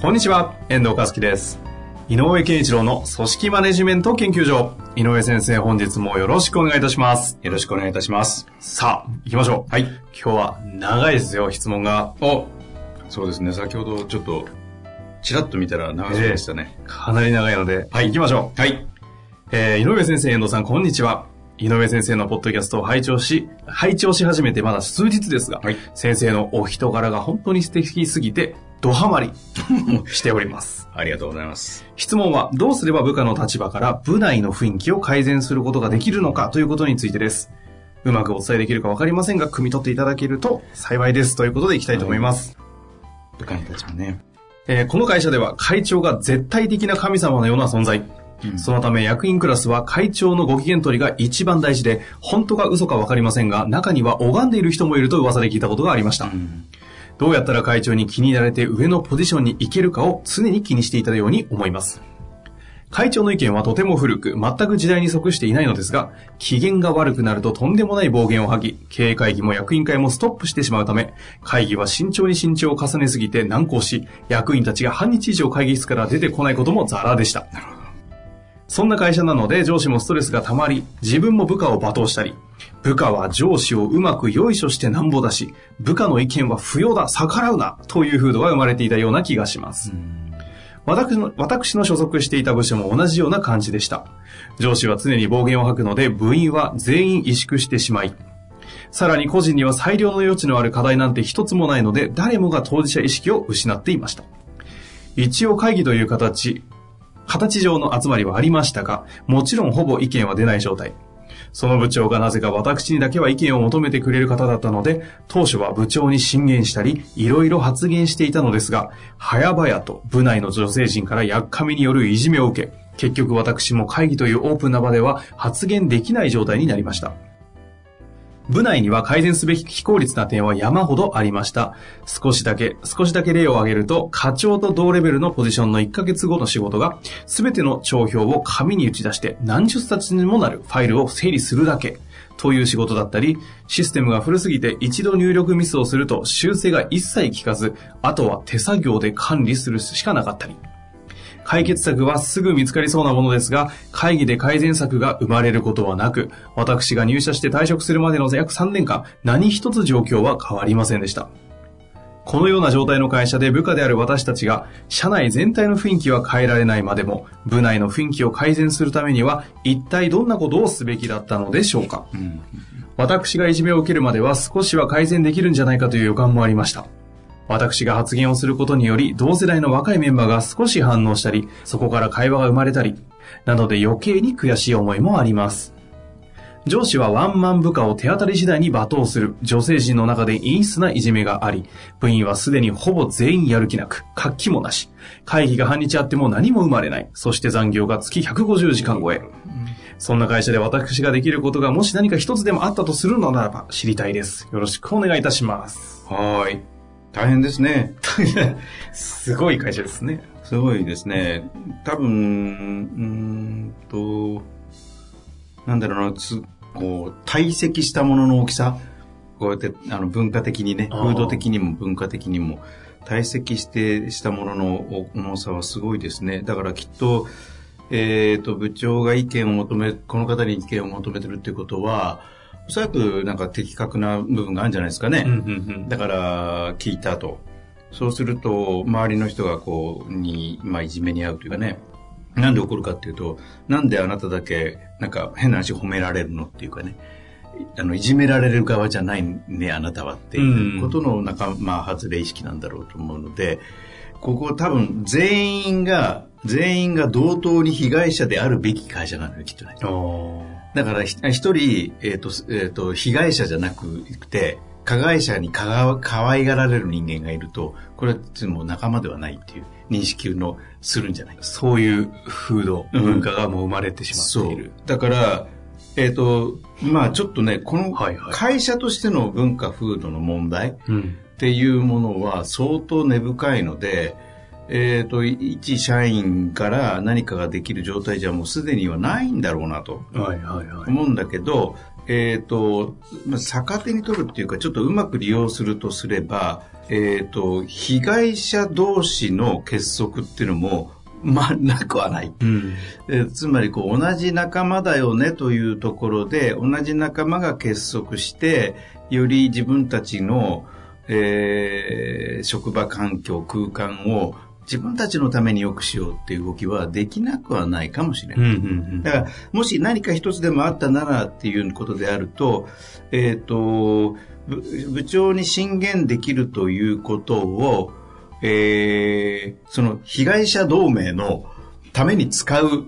こんにちは、遠藤和樹です。井上健一郎の組織マネジメント研究所。井上先生、本日もよろしくお願いいたします。よろしくお願いいたします。さあ、行きましょう。はい。今日は長いですよ、質問が。おそうですね。先ほどちょっと、ちらっと見たら長そうでしたね。かなり長いので、はい、行きましょう。はい。えー、井上先生、遠藤さん、こんにちは。井上先生のポッドキャストを拝聴し、拝聴し始めてまだ数日ですが、はい先生のお人柄が本当に素敵すぎて、ドハマりしております。ありがとうございます。質問は、どうすれば部下の立場から部内の雰囲気を改善することができるのかということについてです。うまくお伝えできるかわかりませんが、汲み取っていただけると幸いです。ということでいきたいと思います。部下たちもね。えーこの会社では会長が絶対的な神様のような存在。そのため役員クラスは会長のご機嫌取りが一番大事で、本当か嘘かわかりませんが、中には拝んでいる人もいると噂で聞いたことがありました。どうやったら会長に気に入られて上のポジションに行けるかを常に気にしていたように思います。会長の意見はとても古く、全く時代に即していないのですが、機嫌が悪くなるととんでもない暴言を吐き、経営会議も役員会もストップしてしまうため、会議は慎重に慎重を重ねすぎて難航し、役員たちが半日以上会議室から出てこないこともザラでした。そんな会社なので上司もストレスが溜まり、自分も部下を罵倒したり、部下は上司をうまくよいしょしてなんぼだし、部下の意見は不要だ、逆らうな、という風土が生まれていたような気がします。私の、私の所属していた部署も同じような感じでした。上司は常に暴言を吐くので、部員は全員萎縮してしまい、さらに個人には裁量の余地のある課題なんて一つもないので、誰もが当事者意識を失っていました。一応会議という形、形上の集まりはありましたが、もちろんほぼ意見は出ない状態。その部長がなぜか私にだけは意見を求めてくれる方だったので、当初は部長に進言したり、いろいろ発言していたのですが、早々と部内の女性陣からやっかみによるいじめを受け、結局私も会議というオープンな場では発言できない状態になりました。部内には改善すべき非効率な点は山ほどありました。少しだけ、少しだけ例を挙げると、課長と同レベルのポジションの1ヶ月後の仕事が、すべての帳票を紙に打ち出して何十冊にもなるファイルを整理するだけ。という仕事だったり、システムが古すぎて一度入力ミスをすると修正が一切効かず、あとは手作業で管理するしかなかったり。解決策はすぐ見つかりそうなものですが、会議で改善策が生まれることはなく、私が入社して退職するまでの約3年間、何一つ状況は変わりませんでした。このような状態の会社で部下である私たちが、社内全体の雰囲気は変えられないまでも、部内の雰囲気を改善するためには、一体どんなことをすべきだったのでしょうか。私がいじめを受けるまでは少しは改善できるんじゃないかという予感もありました。私が発言をすることにより、同世代の若いメンバーが少し反応したり、そこから会話が生まれたり、なので余計に悔しい思いもあります。上司はワンマン部下を手当たり次第に罵倒する女性陣の中で陰湿ないじめがあり、部員はすでにほぼ全員やる気なく、活気もなし、会議が半日あっても何も生まれない、そして残業が月150時間超え。そんな会社で私ができることがもし何か一つでもあったとするのならば知りたいです。よろしくお願いいたします。はい。大変ですね。すごい会社ですね。すごいですね。多分、うーんと、なんだろうな、つこう、堆積したものの大きさ、こうやって、あの、文化的にね、風土的にも文化的にも、堆積して、したものの重さはすごいですね。だからきっと、えっ、と、部長が意見を求め、この方に意見を求めてるっていうことは、おそらくなんか的確な部分があるんじゃないですかね。うんうんだから、聞いたと。そうすると、周りの人がこう、に、まあ、いじめに遭うというかね。なんで怒るかっていうと、なんであなただけ、なんか変な話褒められるのっていうかね。あの、いじめられる側じゃないね、あなたはっていうことの仲間外れ意識なんだろうと思うので、ここ多分全員が、全員が同等に被害者であるべき会社なのよ、きっとね。うん。だからひ一人、えっ、と、えっ、と、被害者じゃなくて、加害者にかが可愛がられる人間がいると、これはもう仲間ではないっていう認識のするんじゃない？そういう風土、うん文化がもう生まれてしまっている。だから、えっ、と、まあちょっとね、この会社としての文化風土の問題っうん。ていうものは相当根深いので、えっ、と、一社員から何かができる状態じゃもうすでにはないんだろうなとはいはいはい。思うんだけど、えっ、と、まあ逆手に取るっていうか、ちょっとうまく利用するとすれば、えっ、と、被害者同士の結束っていうのも、まあ、なくはない。うん。えーつまりこう同じ仲間だよねというところで同じ仲間が結束してより自分たちの、えー職場環境空間を自分たちのために良くしようっていう動きはできなくはないかもしれうんない。うんだからもし何か一つでもあったならっていうことであると,、えー、と部部長に進言できるということを、えーその被害者同盟のために使う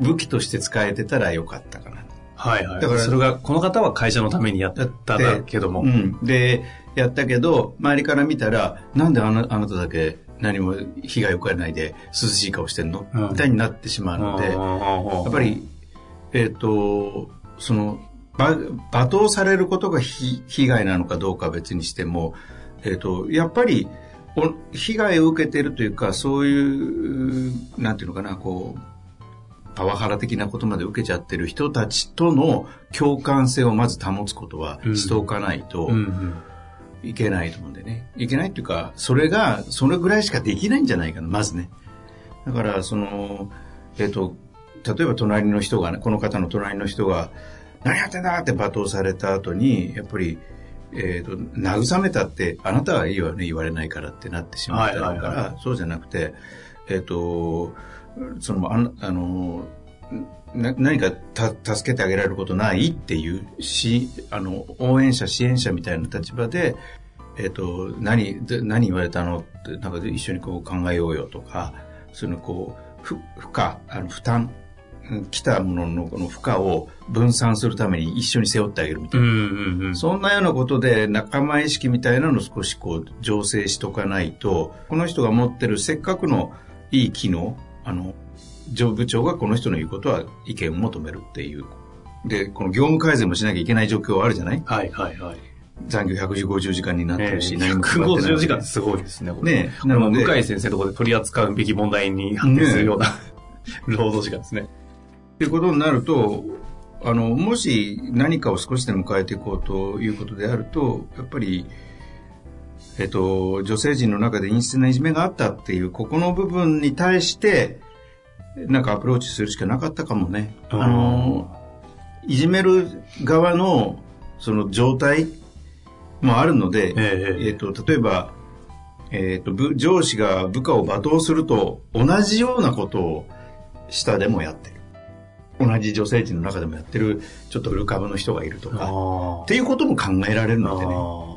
武器として使えてたらよかったかな。あ。はいはい。だからそれが、この方は会社のためにやっただけども。うん。で、やったけど、周りから見たら、なんであなあなただけ何も被害を受けないで涼しい顔してんの、うん。みたいになってしまうので、ややっぱ、り、えっ、と、その、ば罵倒されることがひ被害なのかどうかは別にしても、えっ、と、やっぱり、お被害を受けているというか、そういう、なんていうのかな、こう、パワハラ的なことまで受けちゃってる人たちとの共感性をまず保つことはうん。しておかないとうんうん。いけないと思うんでね。いけないっていうか、それが、それぐらいしかできないんじゃないかな、まずね。だから、その、えっ、と、例えば隣の人がね、この方の隣の人が、何やってんだって罵倒された後に、やっぱり、えっ、と、慰めたって、あなたはいいわね、言われないからってなってしまったから、はいはいはそうじゃなくて、えっ、と、その、あの、あのな何かた助けてあげられることないっていうしあの応援者支援者みたいな立場で、えっと何で何言われたのってなんか一緒にこう考えようよとかそのこうふ負荷あの負担うん来たもののこの負荷を分散するために一緒に背負ってあげるみたいな、うんうんうん。そんなようなことで仲間意識みたいなのを少しこう醸成しとかないと、この人が持ってるせっかくのいい機能、あの、上部長がこの人の言うことは意見を求めるっていう。で、この業務改善もしなきゃいけない状況はあるじゃない？はいはいはい。残業150時間になってえるし、ー、何も配ってない150時間ってすごいですね。これねなので、向井先生のところで取り扱うべき問題に発展するような、労働時間ですね。っていうことになると、あの、もし何かを少しでも変えていこうということであると、やっぱり、えっと、女性陣の中で陰湿ないじめがあったっていう、ここの部分に対して、なんかアプローチするしかなかったかもね。あの、いじめる側の、その状態もあるので、えええっと、例えば、えっと、部上司が部下を罵倒すると、同じようなことを下でもやってる。同じ女性陣の中でもやってる、ちょっと古株の人がいるとか、あっていうことも考えられるのでね。あ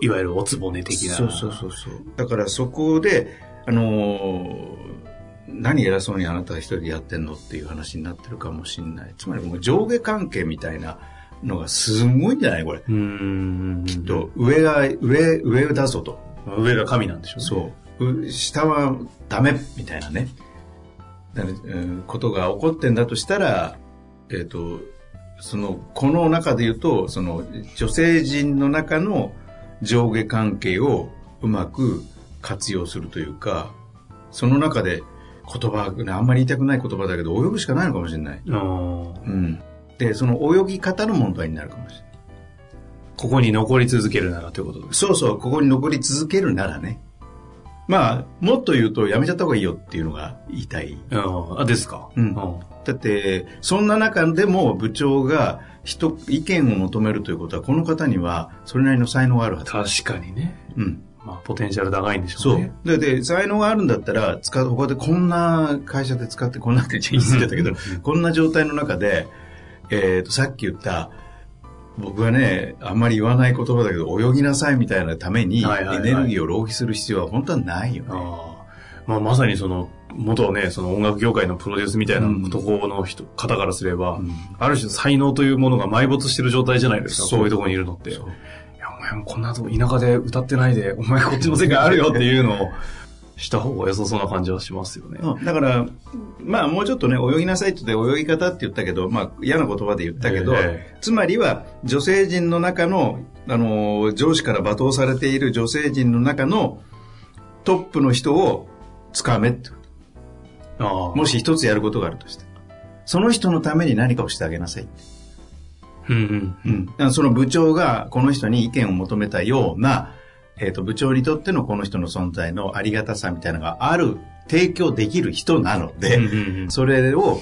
いわゆるおつぼね的な。そうそうそうそう。だからそこで、あのー何偉そうにあなたが一人でやってんのっていう話になってるかもしれない。つまりもう上下関係みたいなのがすごいんじゃないこれ。うーん。きっと、上が、上、上だぞと。上が神なんでしょうね。そう。う下はダメみたいなね。だからうんことが起こってんだとしたら、えっ、と、その、この中で言うと、その、女性陣の中の上下関係をうまく活用するというか、その中で言葉、あんまり言いたくない言葉だけど、泳ぐしかないのかもしれない。うん。で、その泳ぎ方の問題になるかもしれない。ここに残り続けるならということです。そうそう、ここに残り続けるならね。まあ、もっと言うとやめちゃった方がいいよっていうのが言いたい。ああ、ですか？うんだって、そんな中でも部長が人、意見を求めるということは、この方にはそれなりの才能があるはず。確かにね。うん。まあ、ポテンシャル高いんでしょそううね。。で、で、才能があるんだったら、使う、他でこんな会社で使って、こんなって言い過ぎたけど、こんな状態の中で、えっ、と、さっき言った、僕はね、あんまり言わない言葉だけど、泳ぎなさいみたいなために、エネルギーを浪費する必要は本当はないよね。まあ、まさにその、元ね、その音楽業界のプロデュースみたいなところの人、方からすれば、うんある種才能というものが埋没してる状態じゃないですか。そういうところにいるのって。前もこんなとこ田舎で歌ってないで、お前こっちの世界あるよっていうのをした方が良さそうな感じはしますよね。うんだから、まあもうちょっとね、泳ぎなさいって言って泳ぎ方って言ったけど、まあ嫌な言葉で言ったけど、えつまりは女性陣の中の、あの、上司から罵倒されている女性陣の中のトップの人をつかめって。もし一つやることがあるとして。その人のために何かをしてあげなさい。うんうん。うん。その部長がこの人に意見を求めたような、えっ、と、部長にとってのこの人の存在のありがたさみたいなのがある、提供できる人なので、うんうんうんそれを、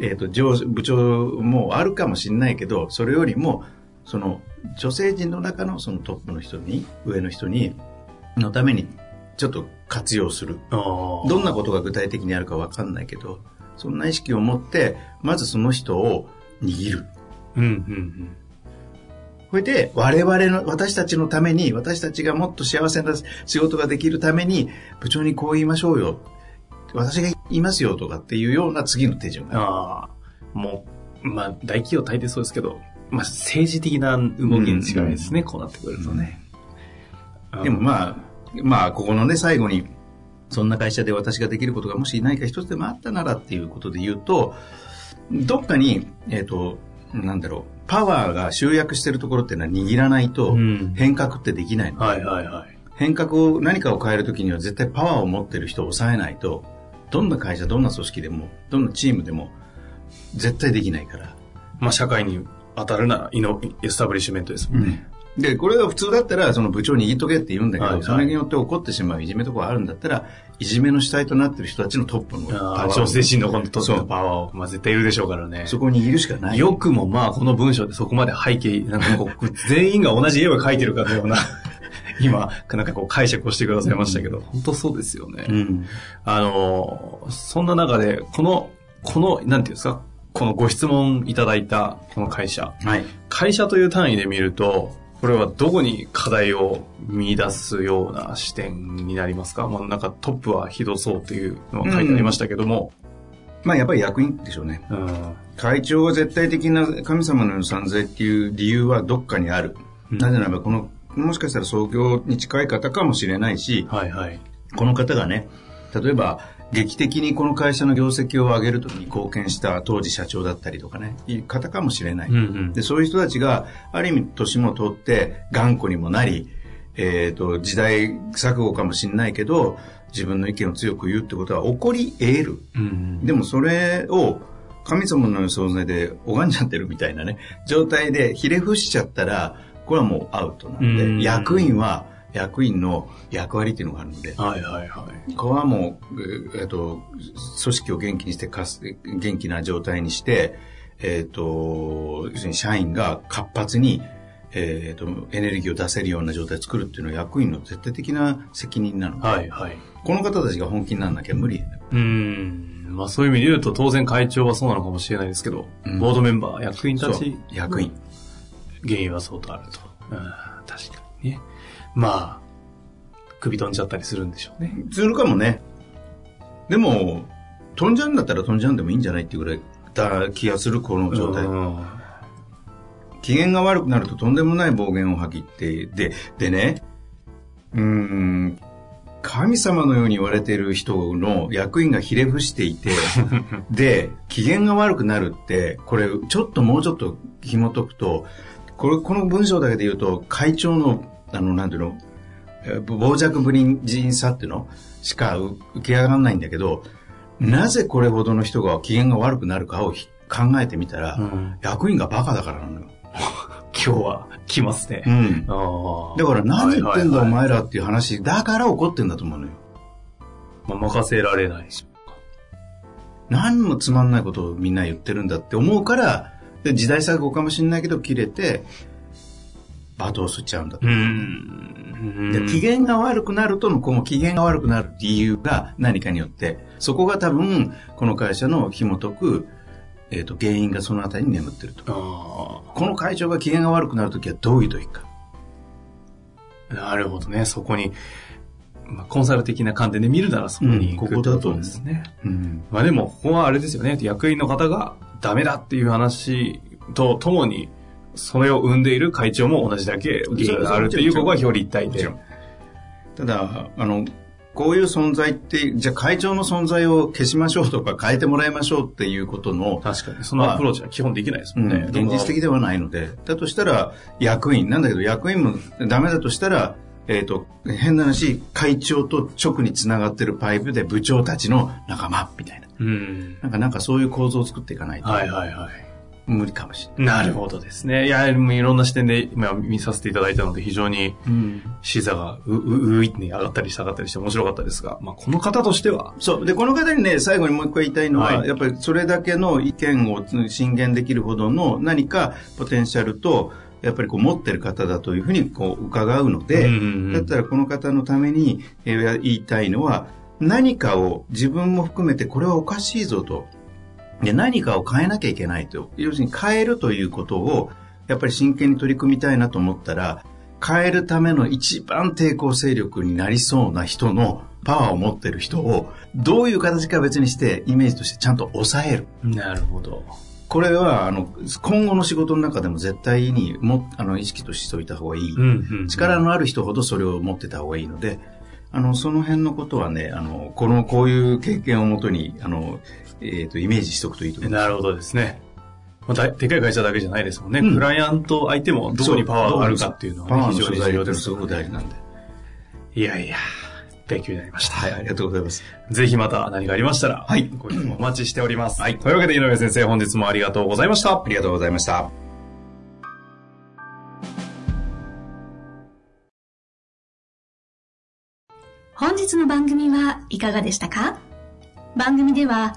えっ、と、部長もあるかもしれないけど、それよりも、その、女性陣の中のそのトップの人に、上の人に、のために、ちょっと活用する。どんなことが具体的にあるかわかんないけど、そんな意識を持って、まずその人を握る。うんうんそれで、我々の、私たちのために、私たちがもっと幸せな仕事ができるために、部長にこう言いましょうよ。私が言いますよとかっていうような次の手順うん。が。ああ。もう、まあ、大企業大抵そうですけど、まあ、政治的な動きに違いですね、こうなってくるとね。でもまあ、まあ、ここのね、最後に、そんな会社で私ができることがもし何か一つでもあったならっていうことで言うと、どっかに、えっ、と、なんだろう、パワーが集約してるところっていうのは握らないとうん変革ってできないの。はいはいはい。変革を、何かを変えるときには絶対パワーを持ってる人を抑えないと、どんな会社、どんな組織でも、どんなチームでも、絶対できないから。まあ、社会に当たるなら、イノ、エスタブリッシュメントですもんね。で、これが普通だったら、その部長握っとけって言うんだけど、はいはいそれによって起こってしまういじめとかあるんだったら、いじめの主体となってる人たちのトップのパワーを調整心の今度とってそうのパワーを、まあ絶対いるでしょうからね。そこを握るしかない。よくもまあこの文章でそこまで背景、なんかこう、全員が同じ絵を描いてるかのような、今、なんかこう解釈をしてくださいましたけど、本当そうですよね。うん。あのー、そんな中で、この、この、なんていうんですか、このご質問いただいたこの会社。はい。会社という単位で見ると、これはどこに課題を見出すような視点になりますか？まあなんかトップはひどそうというのが書いてありましたけども、まあやっぱり役員でしょうね。うん会長が絶対的な神様のような存在っていう理由はどっかにある。うんなぜならば、この、もしかしたら創業に近い方かもしれないし、はいはい。この方がね、例えば、劇的にこの会社の業績を上げるときに貢献した当時社長だったりとかね、いう方かもしれない。うんうんで、そういう人たちが、ある意味年も取って頑固にもなり、えっ、と、時代錯誤かもしれないけど、自分の意見を強く言うってことは起こり得る。うんでもそれを神様の存在で拝んじゃってるみたいなね、状態でひれ伏しちゃったら、これはもうアウトなので、うん役員は役員の役割っていうのがあるので、はいはいはい。ここはもう、えっ、と、組織を元気にしてかす、元気な状態にして、えっ、と、要するに社員が活発に、えっ、と、エネルギーを出せるような状態を作るっていうのは役員の絶対的な責任なので、はいはい。この方たちが本気にならなきゃ無理。うん。まあそういう意味で言うと当然会長はそうなのかもしれないですけど、うんボードメンバー、役員たち、役員。原因は相当あると。うん、確かにね。まあ、首飛んじゃったりするんでしょうね。するかもね。でも、飛んじゃうんだったら飛んじゃうんでもいいんじゃないっていうぐらいだ気がする、この状態。うん機嫌が悪くなるととんでもない暴言を吐きって、で、でね、うーん、神様のように言われている人の役員がひれ伏していて、で、機嫌が悪くなるって、これ、ちょっともうちょっと紐解くと、これ、この文章だけで言うと、会長の、あの、なんていうの、えー傍若無人さっていうの？しかう受け上がらないんだけど、なぜこれほどの人が機嫌が悪くなるかをひ考えてみたら、うん役員がバカだからなのよ。今日は来ますね。ん。ああだから何言ってんだお前らっていう話、だから怒ってんだと思うのよ。まあ、任せられないし。何もつまんないことをみんな言ってるんだって思うから、で時代錯誤かもしれないけど切れて、罵倒吸っちゃうんだと。うん。で機嫌が悪くなるとの、この機嫌が悪くなる理由が何かによって、そこが多分、この会社の紐解く、えっ、と、原因がそのあたりに眠ってると。あこの会長が機嫌が悪くなるときはどういう時か。あ、なるほどね。そこに、まあ、コンサル的な観点で見るならそこに行くってことですね。うん。まあでも、ここはあれですよね。役員の方がダメだっていう話とともに、それを生んでいる会長も同じだけ原因があるという、ここは表裏一体で。ただ、あの、こういう存在って、じゃあ会長の存在を消しましょうとか変えてもらいましょうっていうことの。確かに。そのアプローチは基本できないですもんね。うん、現実的ではないので。だとしたら、役員、なんだけど役員もダメだとしたら、えっ、ー、と、変な話、会長と直につながってるパイプで部長たちの仲間みたいな。うん。なんか、なんかそういう構造を作っていかないと。はいはいはい。無理かもしれない。なるほどですね。いや、いろんな視点で今見させていただいたので、非常に視座がう、う、ういに上がったり下がったりして面白かったですが、まあ、この方としては？そう。で、この方にね、最後にもう一個言いたいのは、はい、やっぱりそれだけの意見を進言できるほどの何かポテンシャルと、やっぱりこう持ってる方だというふうにこう伺うので、うんうんうん、だったらこの方のために言いたいのは、何かを自分も含めてこれはおかしいぞと。で、何かを変えなきゃいけないと。要するに変えるということを、やっぱり真剣に取り組みたいなと思ったら、変えるための一番抵抗勢力になりそうな人のパワーを持ってる人を、どういう形か別にして、イメージとしてちゃんと抑える。なるほど。これは、あの、今後の仕事の中でも絶対にも、あの、意識としておいた方がいい、うんうんうん。力のある人ほどそれを持ってた方がいいので、あの、その辺のことはね、あの、この、こういう経験をもとに、あの、えっ、ー、と、イメージしておくといいと思います。なるほどですね。まあ、でかい会社だけじゃないですもんね。うん、クライアント相手もどこにパワーがあるかっていうのは、ね、非常に重要です。すごく大事なんで。いやいや、勉強になりました。はい、ありがとうございます。ぜひまた何かありましたら、はい。ご質問お待ちしております。はい。というわけで井上先生、本日もありがとうございました。ありがとうございました。本日の番組はいかがでしたか？番組では